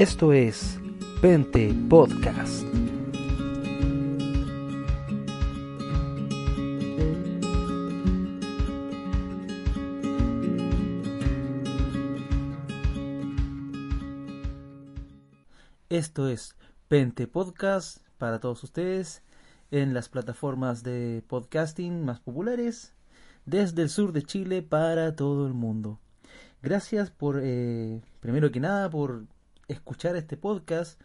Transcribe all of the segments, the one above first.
Esto es Pente Podcast. Esto es Pente Podcast para todos ustedes en las plataformas de podcasting más populares desde el sur de Chile para todo el mundo. Gracias por, eh, primero que nada, por escuchar este podcast,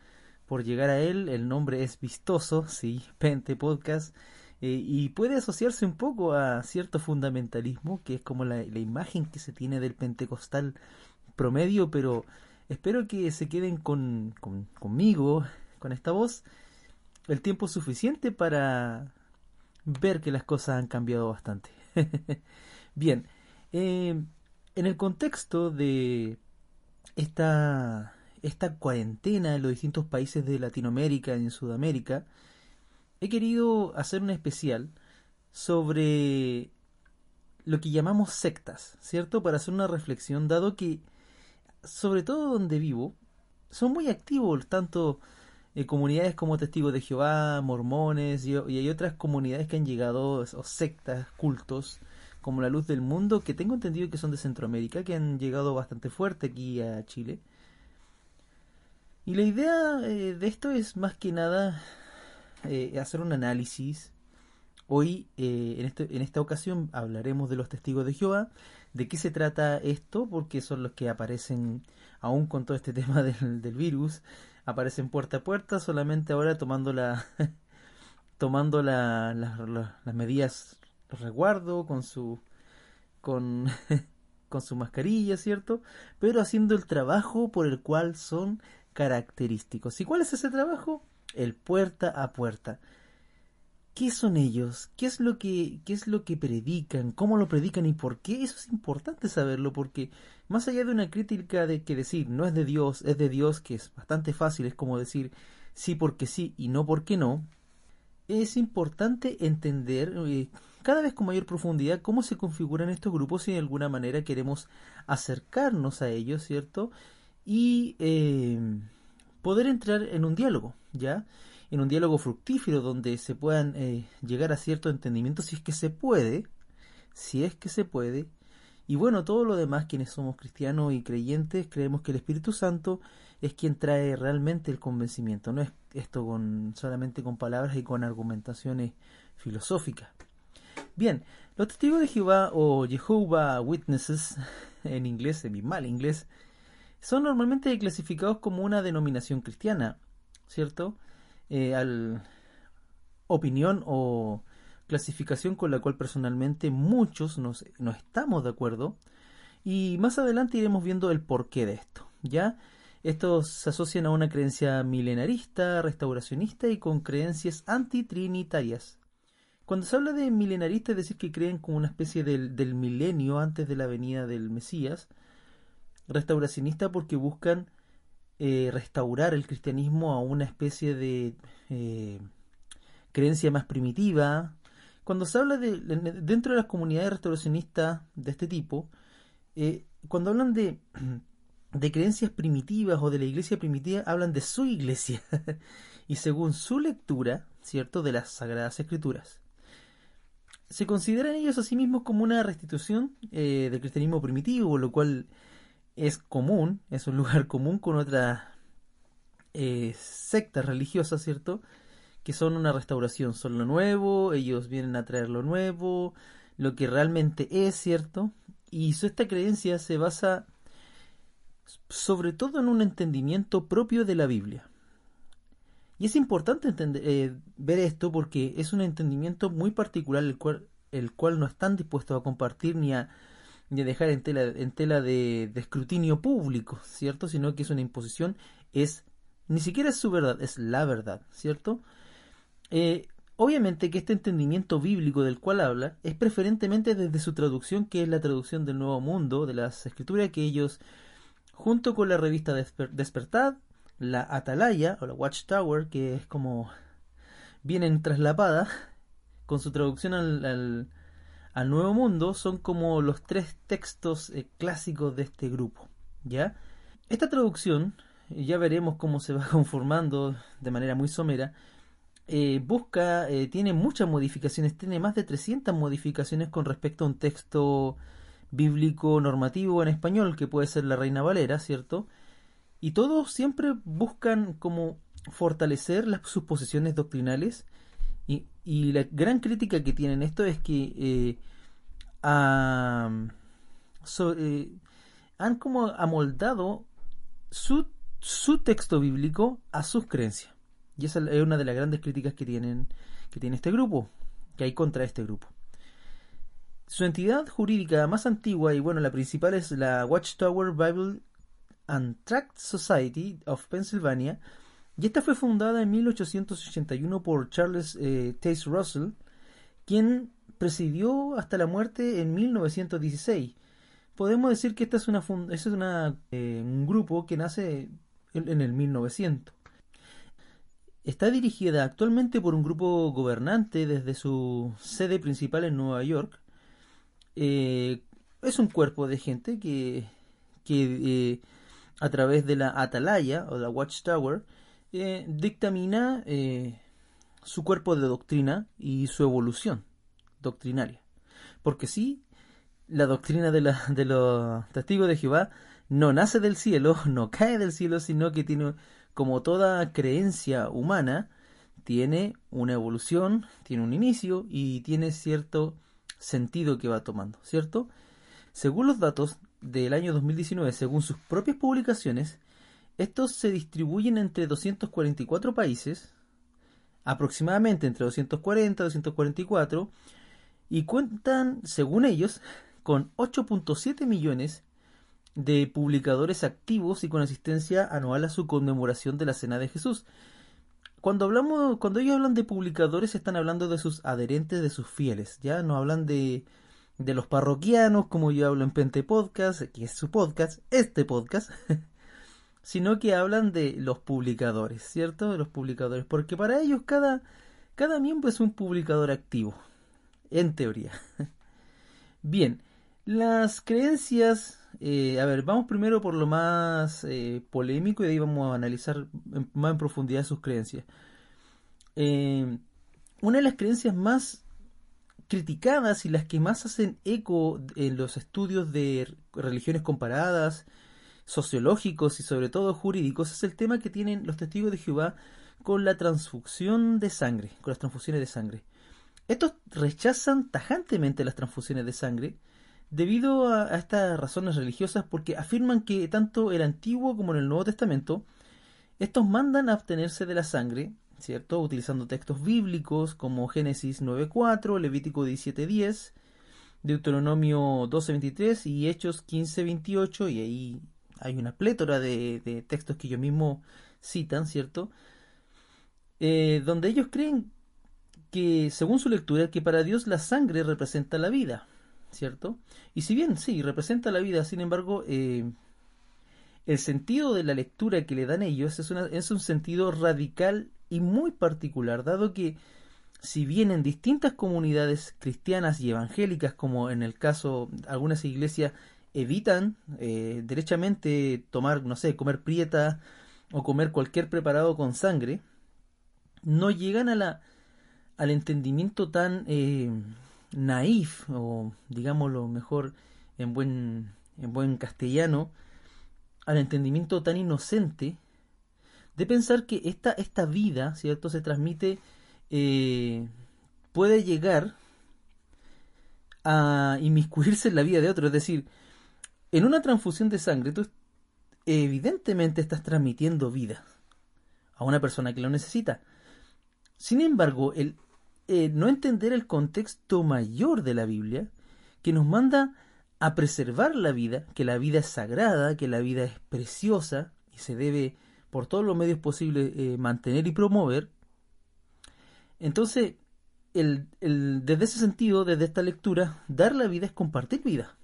por llegar a él. El nombre es vistoso, sí, Pente Podcast. Eh, y puede asociarse un poco a cierto fundamentalismo, que es como la, imagen que se tiene del pentecostal promedio, pero espero que se queden con, con, conmigo, con esta voz, el tiempo suficiente para ver que las cosas han cambiado bastante. Bien, eh, en el contexto de esta, esta cuarentena en los distintos países de Latinoamérica y en Sudamérica, he querido hacer un especial sobre lo que llamamos sectas, ¿cierto? Para hacer una reflexión, dado que, sobre todo donde vivo, son muy activos tanto eh, comunidades como Testigos de Jehová, mormones y, y, hay otras comunidades que han llegado, o sectas, cultos, como la luz del mundo, que tengo entendido que son de Centroamérica, que han llegado bastante fuerte aquí a Chile. Y la idea eh, de esto es más que nada eh, hacer un análisis. Hoy, eh, en, este, en esta ocasión, hablaremos de los testigos de Jehová, de qué se trata esto, porque son los que aparecen, aún con todo este tema del, del virus, aparecen puerta a puerta, solamente ahora tomando la tomando la, la, las medidas resguardo, con su con, con su mascarilla, ¿cierto? Pero haciendo el trabajo por el cual son característicos. ¿Y cuál es ese trabajo? El puerta a puerta. ¿Qué son ellos? ¿Qué es lo que qué es lo que predican? ¿Cómo lo predican y por qué? Eso es importante saberlo porque más allá de una crítica de que decir no es de Dios, es de Dios, que es bastante fácil, es como decir sí porque sí y no porque no, es importante entender eh, cada vez con mayor profundidad cómo se configuran estos grupos y de alguna manera queremos acercarnos a ellos, ¿cierto? Y eh, poder entrar en un diálogo, ¿ya? En un diálogo fructífero donde se puedan eh, llegar a cierto entendimiento si es que se puede, si es que se puede. Y bueno, todo lo demás, quienes somos cristianos y creyentes, creemos que el Espíritu Santo es quien trae realmente el convencimiento, no es esto con solamente con palabras y con argumentaciones filosóficas. Bien, los testigos de Jehová o Jehovah Witnesses en inglés, en mi mal inglés, son normalmente clasificados como una denominación cristiana, ¿cierto? Eh, al opinión o clasificación con la cual personalmente muchos nos, no estamos de acuerdo y más adelante iremos viendo el porqué de esto, ¿ya? Estos se asocian a una creencia milenarista, restauracionista y con creencias antitrinitarias. Cuando se habla de milenarista es decir que creen como una especie del, del milenio antes de la venida del Mesías, restauracionista porque buscan eh, restaurar el cristianismo a una especie de eh, creencia más primitiva. Cuando se habla de, dentro de las comunidades restauracionistas de este tipo, eh, cuando hablan de, creencias primitivas o de la iglesia primitiva, hablan de su iglesia y según su lectura, ¿cierto?, de las Sagradas Escrituras se consideran ellos a sí mismos como una restitución del cristianismo primitivo, lo cual es común, es un lugar común con otras eh, sectas religiosas, ¿cierto? Que son una restauración, son lo nuevo, ellos vienen a traer lo nuevo, lo que realmente es, ¿cierto? Y esta creencia se basa sobre todo en un entendimiento propio de la Biblia. Y es importante entender, eh, ver esto porque es un entendimiento muy particular el cual, el cual no están dispuestos a compartir ni a, a dejar en tela, en tela de, de, escrutinio público, ¿cierto? Sino que es una imposición, es ni siquiera es su verdad, es la verdad, ¿cierto? Eh, obviamente que este entendimiento bíblico del cual habla es preferentemente desde su traducción, que es la traducción del Nuevo Mundo, de las Escrituras que ellos, junto con la revista Desper Despertad, la atalaya o la watchtower, que es como vienen traslapada con su traducción al, al, Nuevo Mundo, son como los tres textos eh, clásicos de este grupo. ¿ya? Esta traducción ya veremos cómo se va conformando de manera muy somera, eh, busca, eh, tiene muchas modificaciones, tiene más de 300 modificaciones con respecto a un texto bíblico normativo en español, que puede ser la Reina Valera, ¿cierto? Y todos siempre buscan como fortalecer las, sus posiciones doctrinales y, y, la gran crítica que tienen esto es que eh, eh, han como amoldado su, su texto bíblico a sus creencias. Y esa es una de las grandes críticas que tienen que tiene este grupo, que hay contra este grupo. Su entidad jurídica más antigua y bueno, la principal es la Watchtower Bible and Tract Society of Pennsylvania, y esta fue fundada en 1881 por Charles eh, Russell, quien presidió hasta la muerte en 1916. Podemos decir que esta es, una es una, eh, un grupo que nace en, el 1900. Está dirigida actualmente por un grupo gobernante desde su sede principal en Nueva York. Eh, es un cuerpo de gente que, que a través de la atalaya o la watchtower eh, dictamina eh, su cuerpo de doctrina y su evolución doctrinaria. Porque sí, la doctrina de, la, de los testigos de Jehová no nace del cielo, no cae del cielo, sino que tiene, como toda creencia humana, tiene una evolución, tiene un inicio y tiene cierto sentido que va tomando, ¿cierto? Según los datos del año 2019, según sus propias publicaciones, estos se distribuyen entre 244 países, aproximadamente entre 240 y 244, y cuentan, según ellos, con 8.7 millones de publicadores activos y con asistencia anual a su conmemoración de la Cena de Jesús. Cuando hablamos, cuando ellos hablan de publicadores, están hablando de sus adherentes, de sus fieles, ya no hablan de, de los parroquianos, como yo hablo en Pente Podcast, que es su podcast, este podcast. sino que hablan de los publicadores, ¿cierto? De los publicadores, porque para ellos cada, cada miembro es un publicador activo, en teoría. Bien, las creencias, eh, a ver, vamos primero por lo más eh, polémico y de ahí vamos a analizar más en profundidad sus creencias. Eh, una de las creencias más criticadas y las que más hacen eco en los estudios de religiones comparadas, sociológicos y sobre todo jurídicos es el tema que tienen los testigos de Jehová con la transfusión de sangre, con las transfusiones de sangre. Estos rechazan tajantemente las transfusiones de sangre debido a, estas razones religiosas porque afirman que tanto el Antiguo como en el Nuevo Testamento estos mandan a abstenerse de la sangre, ¿cierto? Utilizando textos bíblicos como Génesis 9.4, Levítico 17.10, Deuteronomio 12.23 y Hechos 15.28 y ahí hay una plétora de, textos que ellos mismos citan, ¿cierto? Eh, donde ellos creen que, según su lectura, que para Dios la sangre representa la vida, ¿cierto? Y si bien sí, representa la vida, sin embargo, eh, el sentido de la lectura que le dan ellos es, es un sentido radical y muy particular, dado que si bien en distintas comunidades cristianas y evangélicas, como en el caso de algunas iglesias evitan eh, derechamente tomar, no sé, comer prieta o comer cualquier preparado con sangre, no llegan a la, al entendimiento tan eh, naif, o digámoslo mejor en buen, en buen castellano, al entendimiento tan inocente de pensar que esta, esta vida, ¿cierto?, se transmite, eh, puede llegar a inmiscuirse en la vida de otro, es decir, en una transfusión de sangre, tú evidentemente estás transmitiendo vida a una persona que lo necesita. Sin embargo, el no entender el contexto mayor de la Biblia, que nos manda a preservar la vida, que la vida es sagrada, que la vida es preciosa y se debe por todos los medios posibles eh, mantener y promover, entonces, el, desde ese sentido, desde esta lectura, dar la vida es compartir vida.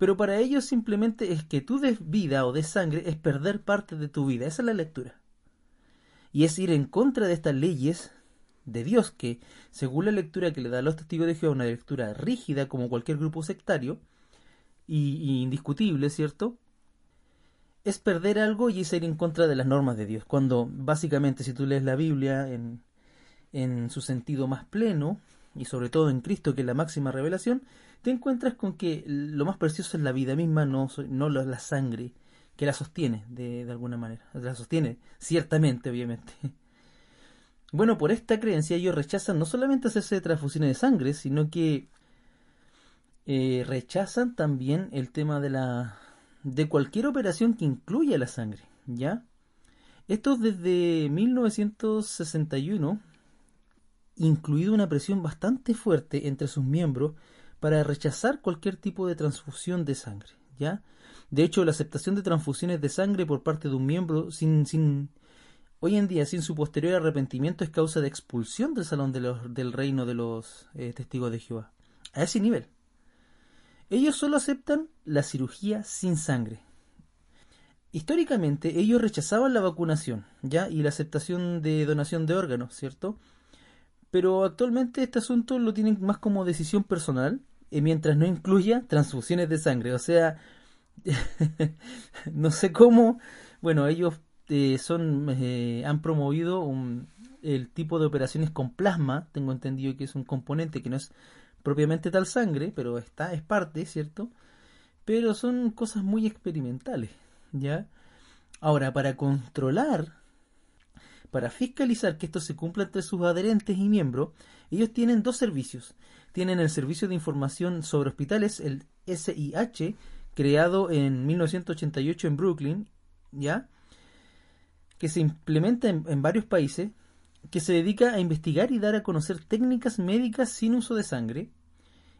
Pero para ellos simplemente es que tú des vida o des sangre es perder parte de tu vida. Esa es la lectura. Y es ir en contra de estas leyes de Dios, que según la lectura que le da a los testigos de Jehová, una lectura rígida como cualquier grupo sectario, y, indiscutible, ¿cierto? es perder algo y es ir en contra de las normas de Dios. Cuando básicamente si tú lees la Biblia en, en su sentido más pleno, y sobre todo en Cristo, que es la máxima revelación, te encuentras con que lo más precioso es la vida misma, no, no la sangre, que la sostiene de, de alguna manera. La sostiene, ciertamente, obviamente. Bueno, por esta creencia ellos rechazan no solamente hacerse transfusiones de sangre, sino que eh, rechazan también el tema de la de cualquier operación que incluya la sangre, ¿ya? Esto desde 1961, incluido una presión bastante fuerte entre sus miembros para rechazar cualquier tipo de transfusión de sangre, ¿ya? De hecho, la aceptación de transfusiones de sangre por parte de un miembro sin, sin hoy en día, sin su posterior arrepentimiento, es causa de expulsión del salón de los, del reino de los eh, testigos de Jehová. A ese nivel. Ellos solo aceptan la cirugía sin sangre. Históricamente ellos rechazaban la vacunación, ¿ya? Y la aceptación de donación de órganos, ¿cierto? Pero actualmente este asunto lo tienen más como decisión personal, mientras no incluya transfusiones de sangre. O sea, no sé cómo, bueno, ellos eh, son eh, han promovido un, el tipo de operaciones con plasma, tengo entendido que es un componente que no es propiamente tal sangre, pero está, es parte, ¿cierto? Pero son cosas muy experimentales, ¿ya? Ahora, para controlar, para fiscalizar que esto se cumpla entre sus adherentes y miembros, ellos tienen dos servicios. Tienen el Servicio de Información sobre Hospitales, el SIH, creado en 1988 en Brooklyn, ¿ya? Que se implementa en varios países que se dedica a investigar y dar a conocer técnicas médicas sin uso de sangre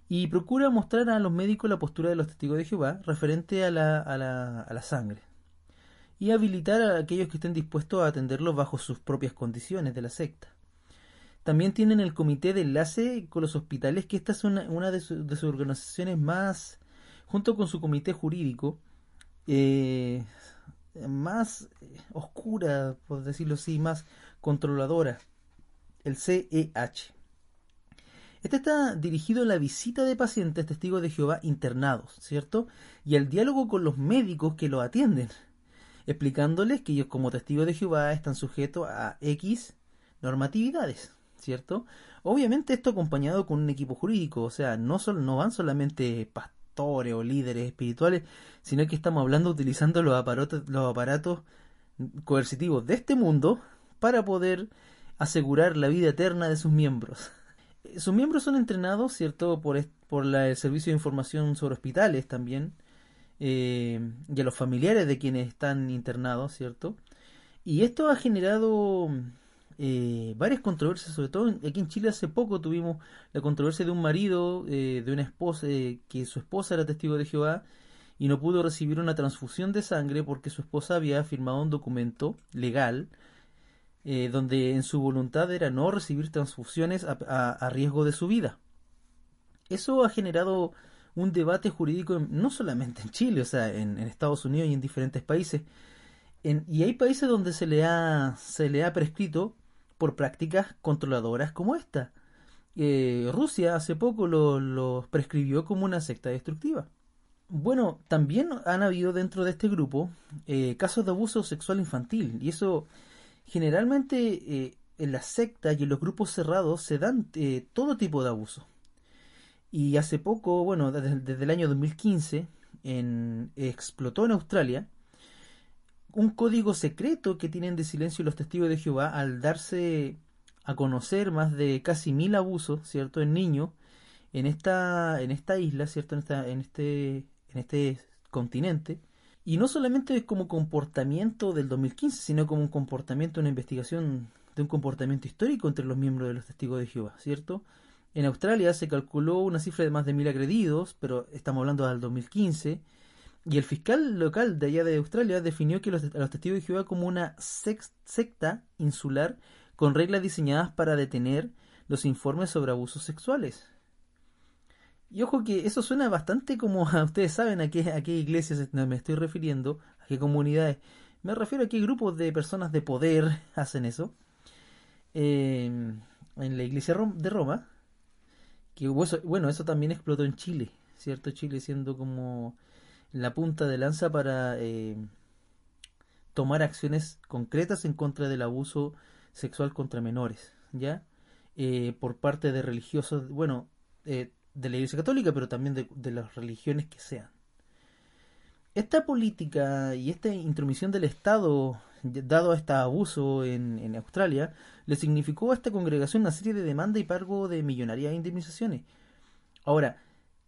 y procura mostrar a los médicos la postura de los testigos de Jehová referente a la, a la, a la sangre y habilitar a aquellos que estén dispuestos a atenderlo bajo sus propias condiciones de la secta. También tienen el comité de enlace con los hospitales, que esta es una, una de, sus organizaciones más, junto con su comité jurídico, eh, más oscura, por decirlo así, más controladora, el CEH. Este está dirigido a la visita de pacientes testigos de Jehová internados, ¿cierto? Y al diálogo con los médicos que los atienden, explicándoles que ellos como testigos de Jehová están sujetos a X normatividades, ¿cierto? Obviamente esto acompañado con un equipo jurídico, o sea, no, no van solamente pastores o líderes espirituales, sino que estamos hablando utilizando los aparatos, los aparatos coercitivos de este mundo para poder asegurar la vida eterna de sus miembros. Sus miembros son entrenados, ¿cierto?, por, por el Servicio de Información sobre Hospitales también, eh, y a los familiares de quienes están internados, ¿cierto? Y esto ha generado eh, varias controversias, sobre todo aquí en Chile hace poco tuvimos la controversia de un marido, eh, de una esposa, que su esposa era testigo de Jehová y no pudo recibir una transfusión de sangre porque su esposa había firmado un documento legal donde en su voluntad era no recibir transfusiones a, riesgo de su vida. Eso ha generado un debate jurídico no solamente en Chile, o sea, en, Estados Unidos y en diferentes países. y hay países donde se le ha, se le ha prescrito por prácticas controladoras como esta. Eh, Rusia hace poco lo, prescribió como una secta destructiva. Bueno, también han habido dentro de este grupo eh, casos de abuso sexual infantil y eso Generalmente eh, en las sectas y en los grupos cerrados se dan todo tipo de abuso. Y hace poco, bueno, desde, el año 2015, en, explotó en Australia un código secreto que tienen de silencio los testigos de Jehová al darse a conocer más de casi mil abusos, ¿cierto?, en niños en esta, en esta isla, ¿cierto?, en, esta, en, este, en este continente. Y no solamente como comportamiento del 2015, sino como un comportamiento, una investigación de un comportamiento histórico entre los miembros de los testigos de Jehová, ¿cierto? En Australia se calculó una cifra de más de mil agredidos, pero estamos hablando del 2015, y el fiscal local de allá de Australia definió que los, a los testigos de Jehová como una secta insular con reglas diseñadas para detener los informes sobre abusos sexuales. Y ojo que eso suena bastante como a ustedes saben a qué, a qué iglesias me estoy refiriendo, a qué comunidades. Me refiero a qué grupos de personas de poder hacen eso. en la iglesia de Roma, bueno, eso también explotó en Chile, ¿cierto? Chile siendo como la punta de lanza para, eh, tomar acciones concretas en contra del abuso sexual contra menores, ¿ya? Eh, por parte de religiosos, bueno, eh, de la Iglesia Católica, pero también de, las religiones que sean. Esta política y esta intromisión del Estado, dado este abuso en, Australia, le significó a esta congregación una serie de demandas y pago de millonarias indemnizaciones. Ahora,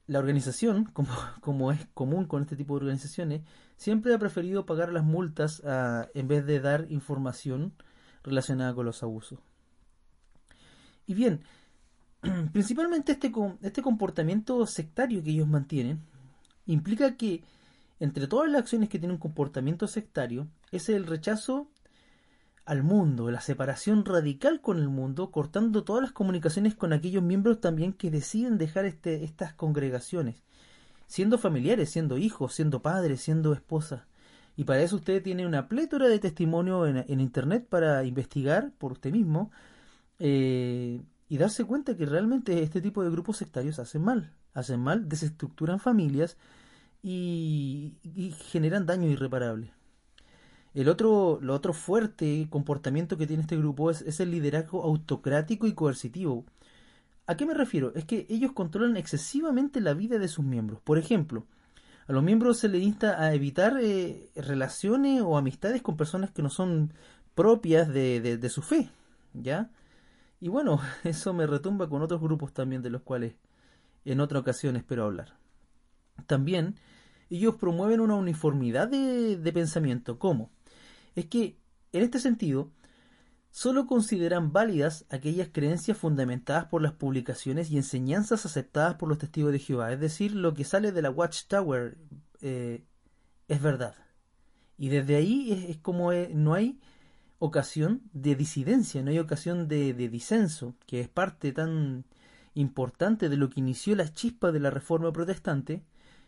la organización, como, como, es común con este tipo de organizaciones, siempre ha preferido pagar las multas en vez de dar información relacionada con los abusos. Y bien, principalmente este, este comportamiento sectario que ellos mantienen implica que entre todas las acciones que tienen un comportamiento sectario es el rechazo al mundo, la separación radical con el mundo, cortando todas las comunicaciones con aquellos miembros también que deciden dejar este, estas congregaciones, siendo familiares, siendo hijos, siendo padres, siendo esposas. Y para eso usted tiene una plétora de testimonio en, Internet para investigar por usted mismo eh, y darse cuenta que realmente este tipo de grupos sectarios hacen mal, hacen mal, desestructuran familias y, generan daño irreparable. El otro, lo otro fuerte comportamiento que tiene este grupo es, es, el liderazgo autocrático y coercitivo. ¿A qué me refiero? Es que ellos controlan excesivamente la vida de sus miembros. Por ejemplo, a los miembros se les insta a evitar eh, relaciones o amistades con personas que no son propias de, de, de su fe, ¿ya? Y bueno, eso me retumba con otros grupos también de los cuales en otra ocasión espero hablar. También ellos promueven una uniformidad de, pensamiento. ¿Cómo? es que, en este sentido, solo consideran válidas aquellas creencias fundamentadas por las publicaciones y enseñanzas aceptadas por los testigos de Jehová, es decir, lo que sale de la Watchtower eh, es verdad. Y desde ahí es, como eh, no hay ocasión de disidencia, no hay ocasión de disenso, que es parte tan importante de lo que inició la chispa de la reforma protestante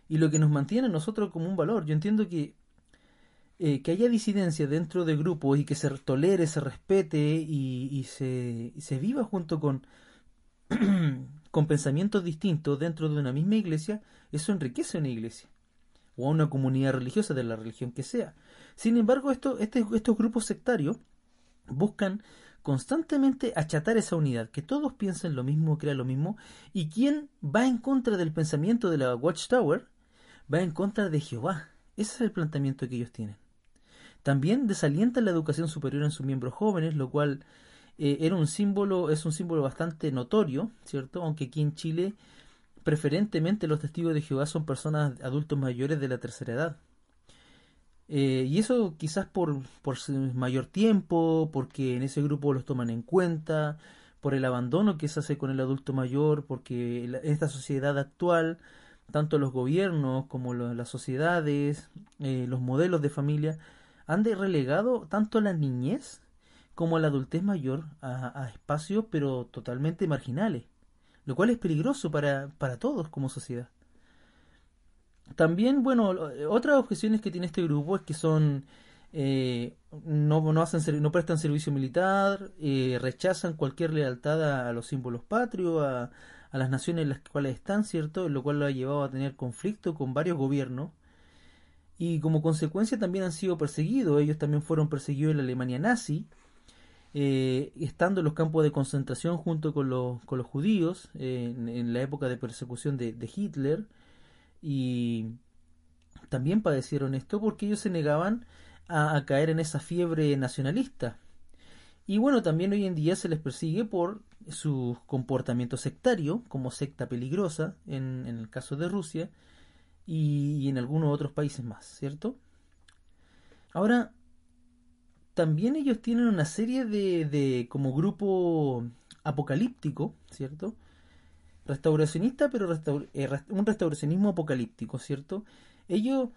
y lo que nos mantiene a nosotros como un valor. Yo entiendo que eh, que haya disidencia dentro de grupos y que se tolere, se respete y, se, se, viva junto con, con pensamientos distintos dentro de una misma iglesia, eso enriquece a una iglesia o a una comunidad religiosa de la religión que sea. Sin embargo, este, estos grupos sectarios buscan constantemente achatar esa unidad, que todos piensen lo mismo, crean lo mismo, y quien va en contra del pensamiento de la Watchtower, va en contra de Jehová. Ese es el planteamiento que ellos tienen. También desalienta la educación superior en sus miembros jóvenes, lo cual eh, era un símbolo, es un símbolo bastante notorio, ¿cierto? Aunque aquí en Chile preferentemente los testigos de Jehová son personas adultos mayores de la tercera edad. Eh, y eso quizás por, mayor tiempo, porque en ese grupo los toman en cuenta, por el abandono que se hace con el adulto mayor, porque esta sociedad actual, tanto los gobiernos como las sociedades, eh, los modelos de familia, han de relegado tanto la niñez como la adultez mayor a, espacios pero totalmente marginales, lo cual es peligroso para, para todos como sociedad. También, bueno, otras objeciones que tiene este grupo es que son eh, no, no, hacen, no prestan servicio militar, eh, rechazan cualquier lealtad a, los símbolos patrios, a, a, las naciones en las cuales están, ¿cierto? Lo cual lo ha llevado a tener conflicto con varios gobiernos y como consecuencia también han sido perseguidos. Ellos también fueron perseguidos en la Alemania nazi, eh, estando en los campos de concentración junto con los, con los judíos en, la época de persecución de, Hitler. Y también padecieron esto porque ellos se negaban a, a, caer en esa fiebre nacionalista. Y bueno, también hoy en día se les persigue por su comportamiento sectario, como secta peligrosa en, en el caso de Rusia, y, en algunos otros países más, ¿cierto? Ahora, también ellos tienen una serie de, de como grupo apocalíptico, ¿cierto? Restauracionista, pero eh, un restauracionismo apocalíptico, ¿cierto? Ellos,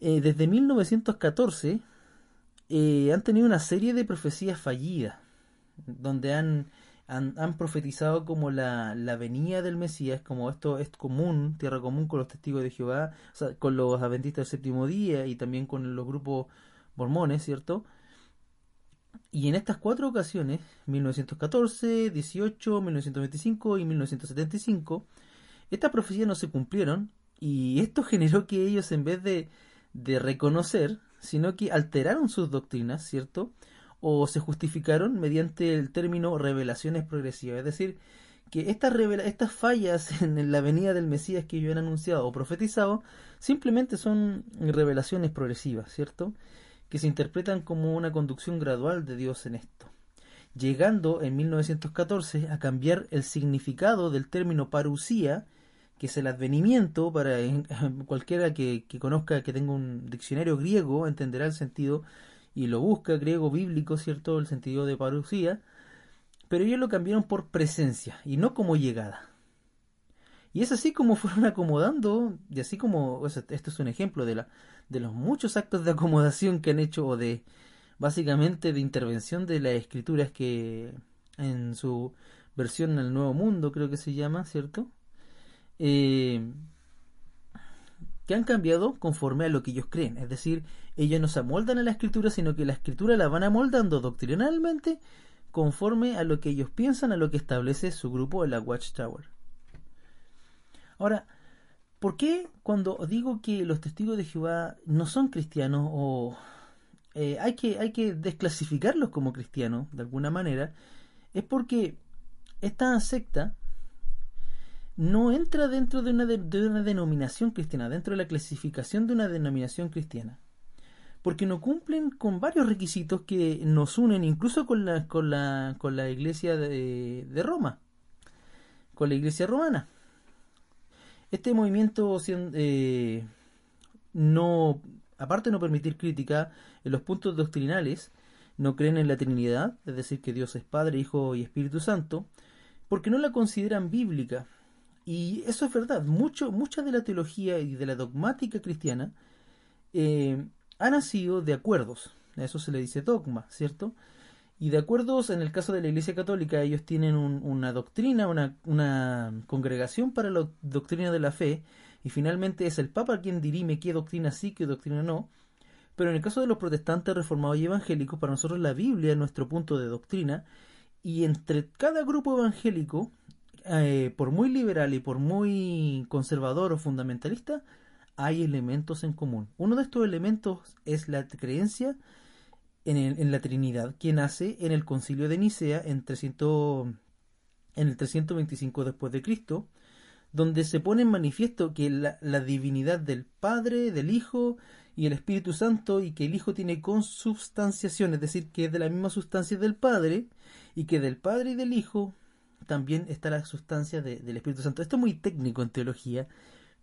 eh, desde 1914, eh, han tenido una serie de profecías fallidas, donde han han, profetizado como la, la, venida del Mesías, como esto es común, tierra común con los testigos de Jehová, con los adventistas del séptimo día y también con los grupos mormones, ¿cierto? Y en estas cuatro ocasiones, 1914, 18, 1925 y 1975, estas profecías no se cumplieron y esto generó que ellos en vez de, de reconocer sino que alteraron sus doctrinas, ¿cierto? O se justificaron mediante el término revelaciones progresivas, es decir, que estas, estas fallas en la venida del Mesías que yo han anunciado o profetizado simplemente son revelaciones progresivas, ¿cierto? Que se interpretan como una conducción gradual de Dios en esto, llegando en 1914 a cambiar el significado del término parusía, que es el advenimiento, para cualquiera que, conozca, que tenga un diccionario griego, entenderá el sentido y lo busca, griego bíblico, ¿cierto? El sentido de parusía, pero ellos lo cambiaron por presencia y no como llegada. Y es así como fueron acomodando, y así como, esto es un ejemplo de, la, de los muchos actos de acomodación que han hecho, o de, básicamente, de intervención de las escrituras que en su versión el Nuevo Mundo, creo que se llama, ¿cierto? Eh, que han cambiado conforme a lo que ellos creen. Es decir, ellos no se amoldan a la escritura, sino que la escritura la van amoldando doctrinalmente conforme a lo que ellos piensan, a lo que establece su grupo en la Watchtower. Ahora, ¿por qué cuando digo que los testigos de Jehová no son cristianos o eh, hay, que, hay que desclasificarlos como cristianos de alguna manera? Es porque esta secta no entra dentro de una, de una denominación cristiana, dentro de la clasificación de una denominación cristiana porque no cumplen con varios requisitos que nos unen incluso con la, con la, con la iglesia de, Roma, con la iglesia romana. Este movimiento eh, no, aparte de no permitir crítica en los puntos doctrinales, no creen en la Trinidad, es decir, que Dios es Padre, Hijo y Espíritu Santo, porque no la consideran bíblica. Y eso es verdad, mucho, mucha de la teología y de la dogmática cristiana eh, ha nacido de acuerdos. A eso se le dice dogma, ¿cierto? Y de acuerdos, en el caso de la Iglesia Católica, ellos tienen una doctrina, una, una, congregación para la doctrina de la fe, y finalmente es el Papa quien dirime qué doctrina sí, qué doctrina no. Pero en el caso de los protestantes reformados y evangélicos, para nosotros la Biblia es nuestro punto de doctrina, y entre cada grupo evangélico, eh, por muy liberal y por muy conservador o fundamentalista, hay elementos en común. Uno de estos elementos es la creencia en, la Trinidad, que nace en el concilio de Nicea en, 300, en el 325 después de Cristo, donde se pone en manifiesto que la, la, divinidad del Padre, del Hijo y el Espíritu Santo, y que el Hijo tiene consubstanciación, es decir, que es de la misma sustancia del Padre, y que del Padre y del Hijo también está la sustancia del Espíritu Santo. Esto es muy técnico en teología,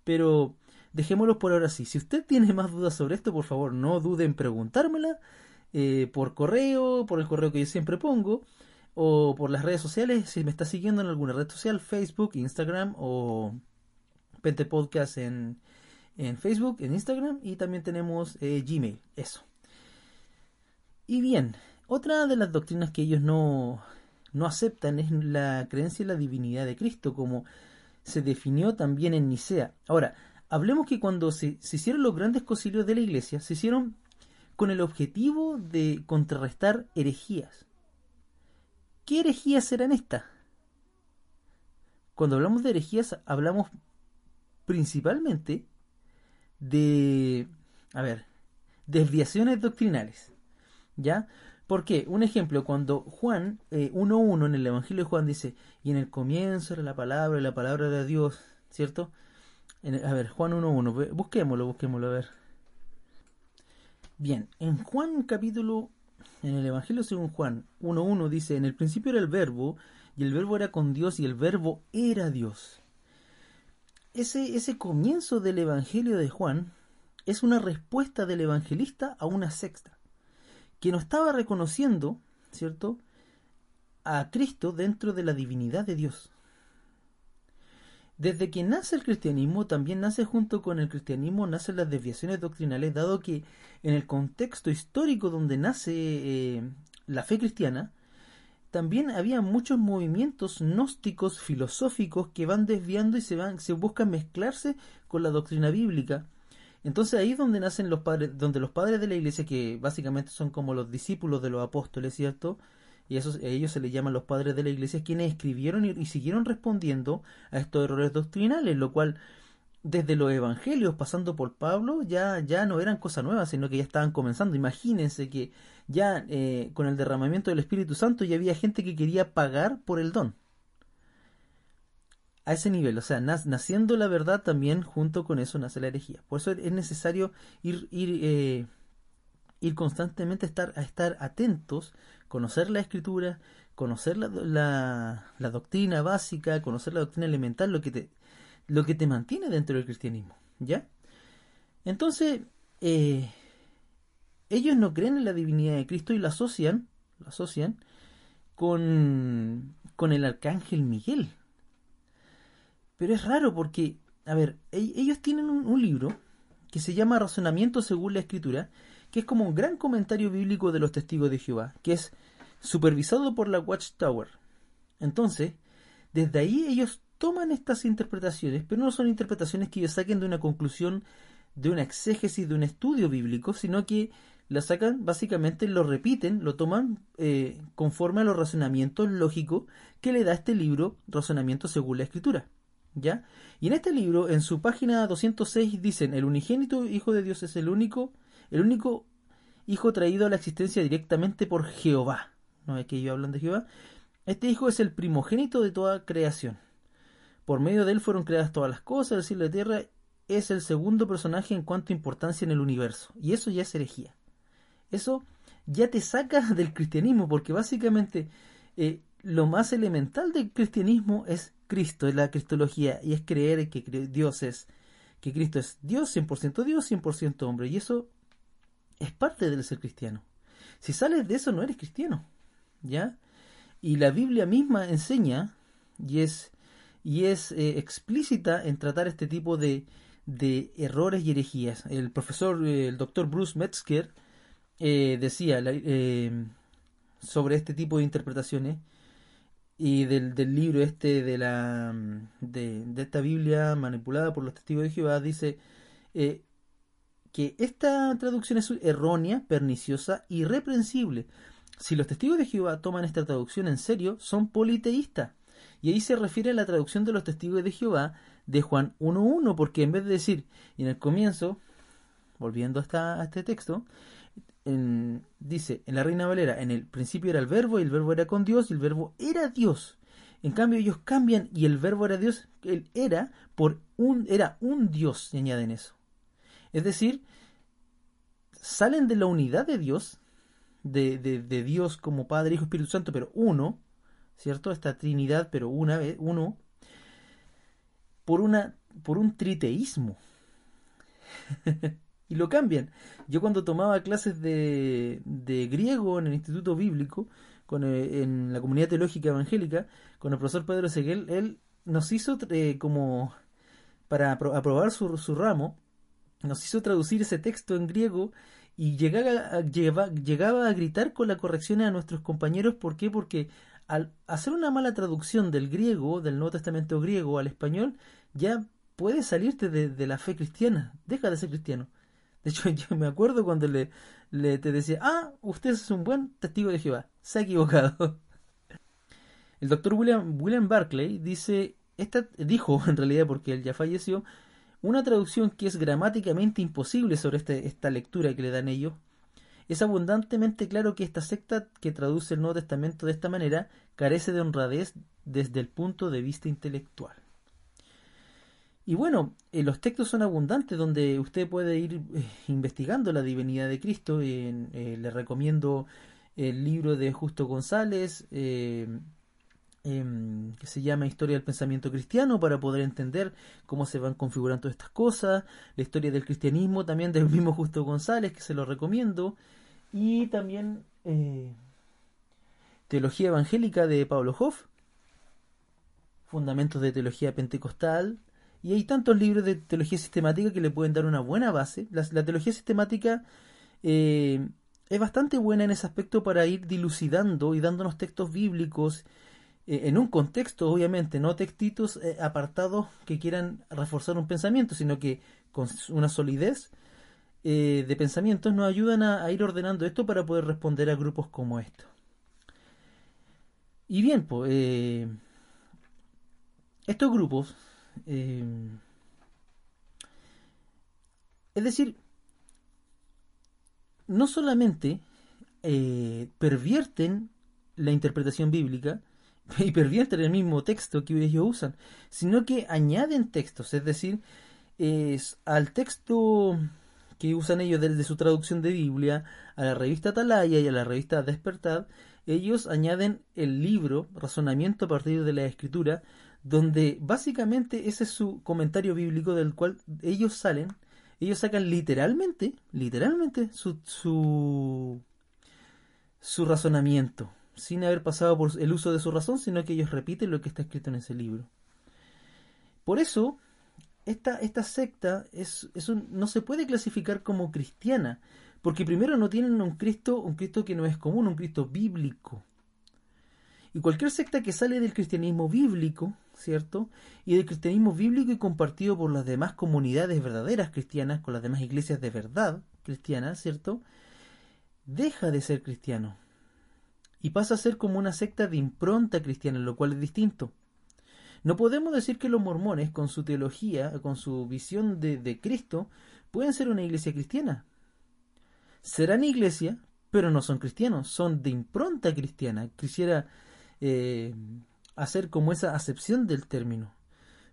pero dejémoslo por ahora así. Si usted tiene más dudas sobre esto, por favor, no dude en preguntármela eh, por correo, por el correo que yo siempre pongo, o por las redes sociales, si me está siguiendo en alguna red social, Facebook, Instagram o Pente Podcast en, en Facebook, en Instagram, y también tenemos eh, Gmail, eso. Y bien, otra de las doctrinas que ellos no, no aceptan es la creencia en la divinidad de Cristo, como se definió también en Nicea. Ahora, hablemos que cuando se, hicieron los grandes concilios de la iglesia, se hicieron con el objetivo de contrarrestar herejías. ¿Qué herejías eran estas? Cuando hablamos de herejías, hablamos principalmente de, a ver, desviaciones doctrinales. ¿Ya? ¿Por qué? Un ejemplo, cuando Juan 1.1 eh, en el Evangelio de Juan dice, y en el comienzo era la palabra, la palabra de Dios, ¿cierto? a ver, Juan 1.1, busquémoslo, busquémoslo, a ver. Bien, en Juan capítulo, en el Evangelio según Juan 1.1 dice, en el principio era el verbo, y el verbo era con Dios, y el verbo era Dios. Ese, ese comienzo del Evangelio de Juan es una respuesta del evangelista a una sexta, que no estaba reconociendo, ¿cierto?, a Cristo dentro de la divinidad de Dios. Desde que nace el cristianismo, también nace junto con el cristianismo, nacen las desviaciones doctrinales, dado que en el contexto histórico donde nace eh, la fe cristiana, también había muchos movimientos gnósticos filosóficos que van desviando y se van, se buscan mezclarse con la doctrina bíblica. Entonces ahí es donde nacen los padres, donde los padres de la iglesia, que básicamente son como los discípulos de los apóstoles, ¿cierto? y esos, a ellos se les llaman los padres de la iglesia, quienes escribieron y, siguieron respondiendo a estos errores doctrinales, lo cual desde los evangelios, pasando por Pablo, ya, ya no eran cosas nuevas, sino que ya estaban comenzando. Imagínense que ya eh, con el derramamiento del Espíritu Santo ya había gente que quería pagar por el don. A ese nivel, o sea, naciendo la verdad también junto con eso nace la herejía. Por eso es necesario ir, ir, eh, ir constantemente a estar, a estar atentos, conocer la escritura, conocer la, la, doctrina básica, conocer la doctrina elemental, lo que te, lo que te mantiene dentro del cristianismo. ¿Ya? Entonces, eh, ellos no creen en la divinidad de Cristo y la asocian, la asocian con, con el arcángel Miguel. Pero es raro porque, a ver, ellos tienen un, libro que se llama Razonamiento según la Escritura, que es como un gran comentario bíblico de los testigos de Jehová, que es supervisado por la Watchtower. Entonces, desde ahí ellos toman estas interpretaciones, pero no son interpretaciones que ellos saquen de una conclusión, de una exégesis, de un estudio bíblico, sino que la sacan, básicamente lo repiten, lo toman eh, conforme a los razonamientos lógicos que le da este libro, Razonamiento según la Escritura. ¿Ya? Y en este libro, en su página 206, dicen, el unigénito Hijo de Dios es el único, el único Hijo traído a la existencia directamente por Jehová. No es que ellos hablan de Jehová. Este Hijo es el primogénito de toda creación. Por medio de él fueron creadas todas las cosas, cielo y la tierra. Es el segundo personaje en cuanto a importancia en el universo. Y eso ya es herejía eso ya te saca del cristianismo, porque básicamente eh, lo más elemental del cristianismo es Cristo, es la cristología, y es creer que Dios es, que Cristo es Dios, 100% Dios, 100% hombre, y eso es parte del ser cristiano. Si sales de eso no eres cristiano, ¿ya? Y la Biblia misma enseña, y es, y es eh, explícita en tratar este tipo de, de errores y herejías. El profesor, eh, el doctor Bruce Metzger, eh, decía eh, sobre este tipo de interpretaciones y del, libro este de la de, esta Biblia manipulada por los testigos de Jehová dice eh, que esta traducción es errónea, perniciosa, irreprensible. Si los testigos de Jehová toman esta traducción en serio, son politeístas. Y ahí se refiere a la traducción de los testigos de Jehová de Juan 1.1, porque en vez de decir, y en el comienzo, volviendo a este texto, dice en la Reina Valera, en el principio era el verbo y el verbo era con Dios y el verbo era Dios. En cambio ellos cambian y el verbo era Dios, él era por un era un Dios, y añaden eso. Es decir, salen de la unidad de Dios, de, de, Dios como Padre, Hijo, Espíritu Santo, pero uno, ¿cierto? Esta Trinidad, pero una vez, uno, por una por un triteísmo. y lo cambian. Yo cuando tomaba clases de, de griego en el Instituto Bíblico, con, eh, en la comunidad teológica evangélica, con el profesor Pedro Seguel, él nos hizo eh, como para aprobar su, su, ramo, nos hizo traducir ese texto en griego y llegaba a, llegaba a gritar con la corrección a nuestros compañeros. ¿Por qué? Porque al hacer una mala traducción del griego, del Nuevo Testamento griego al español, ya puedes salirte de, de la fe cristiana, deja de ser cristiano. De hecho, yo me acuerdo cuando le, le te decía, ah, usted es un buen testigo de Jehová. Se ha equivocado. El doctor William, William Barclay dice, esta, dijo en realidad porque él ya falleció, una traducción que es gramáticamente imposible sobre este, esta lectura que le dan ellos. Es abundantemente claro que esta secta que traduce el Nuevo Testamento de esta manera carece de honradez desde el punto de vista intelectual. Y bueno, eh, los textos son abundantes donde usted puede ir eh, investigando la divinidad de Cristo. Eh, le recomiendo el libro de Justo González, em, que se llama Historia del Pensamiento Cristiano, para poder entender cómo se van configurando estas cosas. La historia del cristianismo también del mismo Justo González, que se lo recomiendo. Y también Teología Evangélica de Pablo Hoff. Fundamentos de Teología Pentecostal y hay tantos libros de teología sistemática que le pueden dar una buena base. La, teología sistemática eh, es bastante buena en ese aspecto para ir dilucidando y dándonos textos bíblicos eh, en un contexto, obviamente, no textitos eh, apartados que quieran reforzar un pensamiento, sino que con una solidez de pensamientos nos ayudan a, ir ordenando esto para poder responder a grupos como estos. Y bien, pues, estos grupos Em, Es decir, no solamente eh, pervierten la interpretación bíblica y pervierten el mismo texto que ellos usan, sino que añaden textos, es decir, es, al texto que usan ellos desde su traducción de Biblia, a la revista Atalaya y a la revista Despertad, ellos añaden el libro Razonamiento a partir de la Escritura, donde básicamente ese es su comentario bíblico del cual ellos salen, ellos sacan literalmente, literalmente su, su, su razonamiento, sin haber pasado por el uso de su razón, sino que ellos repiten lo que está escrito en ese libro. Por eso, esta, esta secta es, es no se puede clasificar como cristiana, porque primero no tienen un Cristo, un Cristo que no es común, un Cristo bíblico. Y cualquier secta que sale del cristianismo bíblico, ¿cierto? Y del cristianismo bíblico y compartido por las demás comunidades verdaderas cristianas, con las demás iglesias de verdad cristianas, ¿cierto? Deja de ser cristiano. Y pasa a ser como una secta de impronta cristiana, lo cual es distinto. No podemos decir que los mormones, con su teología, con su visión de, de Cristo, pueden ser una iglesia cristiana serán iglesia, pero no son cristianos, son de impronta cristiana. Quisiera eh, hacer como esa acepción del término.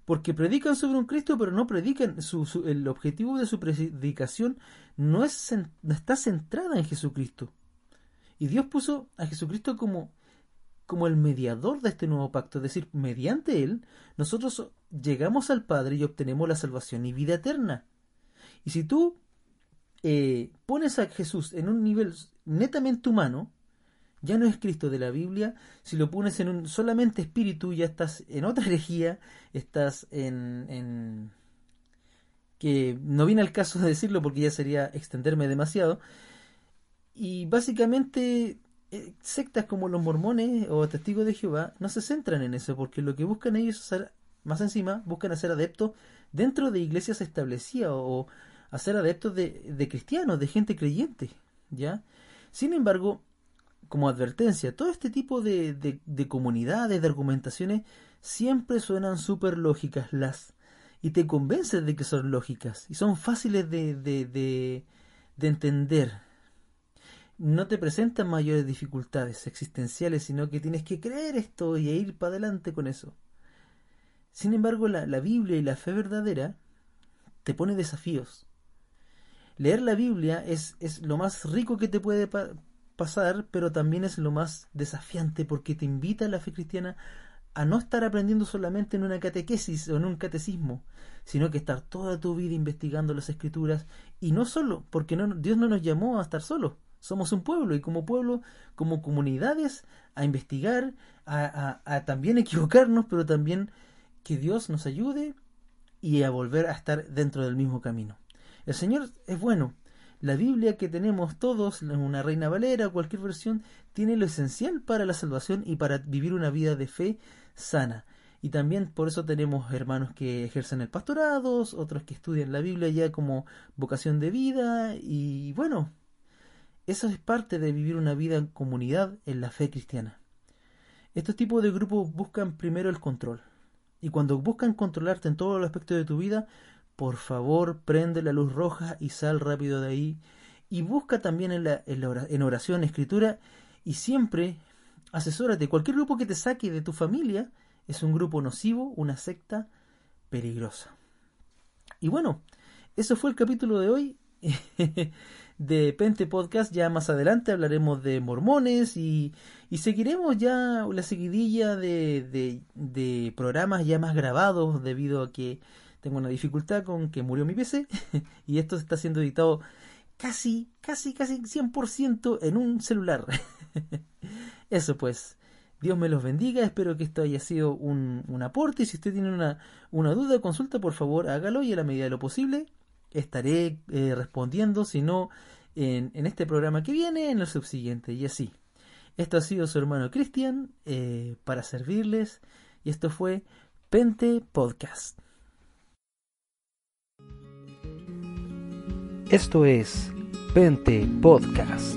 Porque predican sobre un Cristo, pero no predican, el objetivo de su predicación no está centrada en Jesucristo. Y Dios puso a Jesucristo como, como el mediador de este nuevo pacto, es decir, mediante Él, nosotros llegamos al Padre y obtenemos la salvación y vida eterna. Y si tú eh, pones a Jesús en un nivel netamente humano, ya no es Cristo de la Biblia, si lo pones en un solamente espíritu, ya estás en otra herejía, estás en, en que no viene al caso de decirlo porque ya sería extenderme demasiado. Y básicamente eh, sectas como los mormones o testigos de Jehová no se centran en eso porque lo que buscan ellos hacer, más encima, buscan hacer adeptos dentro de iglesias establecidas o, a ser adeptos de, cristianos, de gente creyente, ¿ya? Sin embargo, como advertencia, todo este tipo de, de, comunidades, de argumentaciones, siempre suenan súper lógicas las y te convences de que son lógicas y son fáciles de, de, de, de entender. No te presentan mayores dificultades existenciales, sino que tienes que creer esto y ir para adelante con eso. Sin embargo, la, la Biblia y la fe verdadera te pone desafíos leer la Biblia es, es lo más rico que te puede pasar, pero también es lo más desafiante porque te invita a la fe cristiana a no estar aprendiendo solamente en una catequesis o en un catecismo, sino que estar toda tu vida investigando las escrituras y no solo, porque Dios no nos llamó a estar solos, somos un pueblo y como pueblo, como comunidades, a investigar, a también equivocarnos, pero también que Dios nos ayude y a volver a estar dentro del mismo camino. El Señor es bueno. La Biblia que tenemos todos, una Reina Valera, cualquier versión, tiene lo esencial para la salvación y para vivir una vida de fe sana. Y también por eso tenemos hermanos que ejercen el pastorado, otros que estudian la Biblia ya como vocación de vida. Y bueno, eso es parte de vivir una vida en comunidad en la fe cristiana. Estos tipos de grupos buscan primero el control. Y cuando buscan controlarte en todos los aspectos de tu vida, por favor prende la luz roja y sal rápido de ahí. Y busca también en, la, en, oración, escritura, y siempre asesórate. Cualquier grupo que te saque de tu familia es un grupo nocivo, una secta peligrosa. Y bueno, eso fue el capítulo de hoy de Pente Podcast. Ya más adelante hablaremos de mormones y, y seguiremos ya la seguidilla de, de, de, programas ya más grabados debido a que tengo una dificultad con que murió mi PC y esto está siendo editado casi, casi, casi 100% en un celular. Eso pues. Dios me los bendiga, espero que esto haya sido un, un aporte. Si usted tiene una, una, duda o consulta, por favor hágalo y a la medida de lo posible estaré eh, respondiendo, si no en, en, este programa que viene, en el subsiguiente y así. Esto ha sido su hermano Cristian eh, para servirles y esto fue Pente Podcast. Esto es Pente Podcast.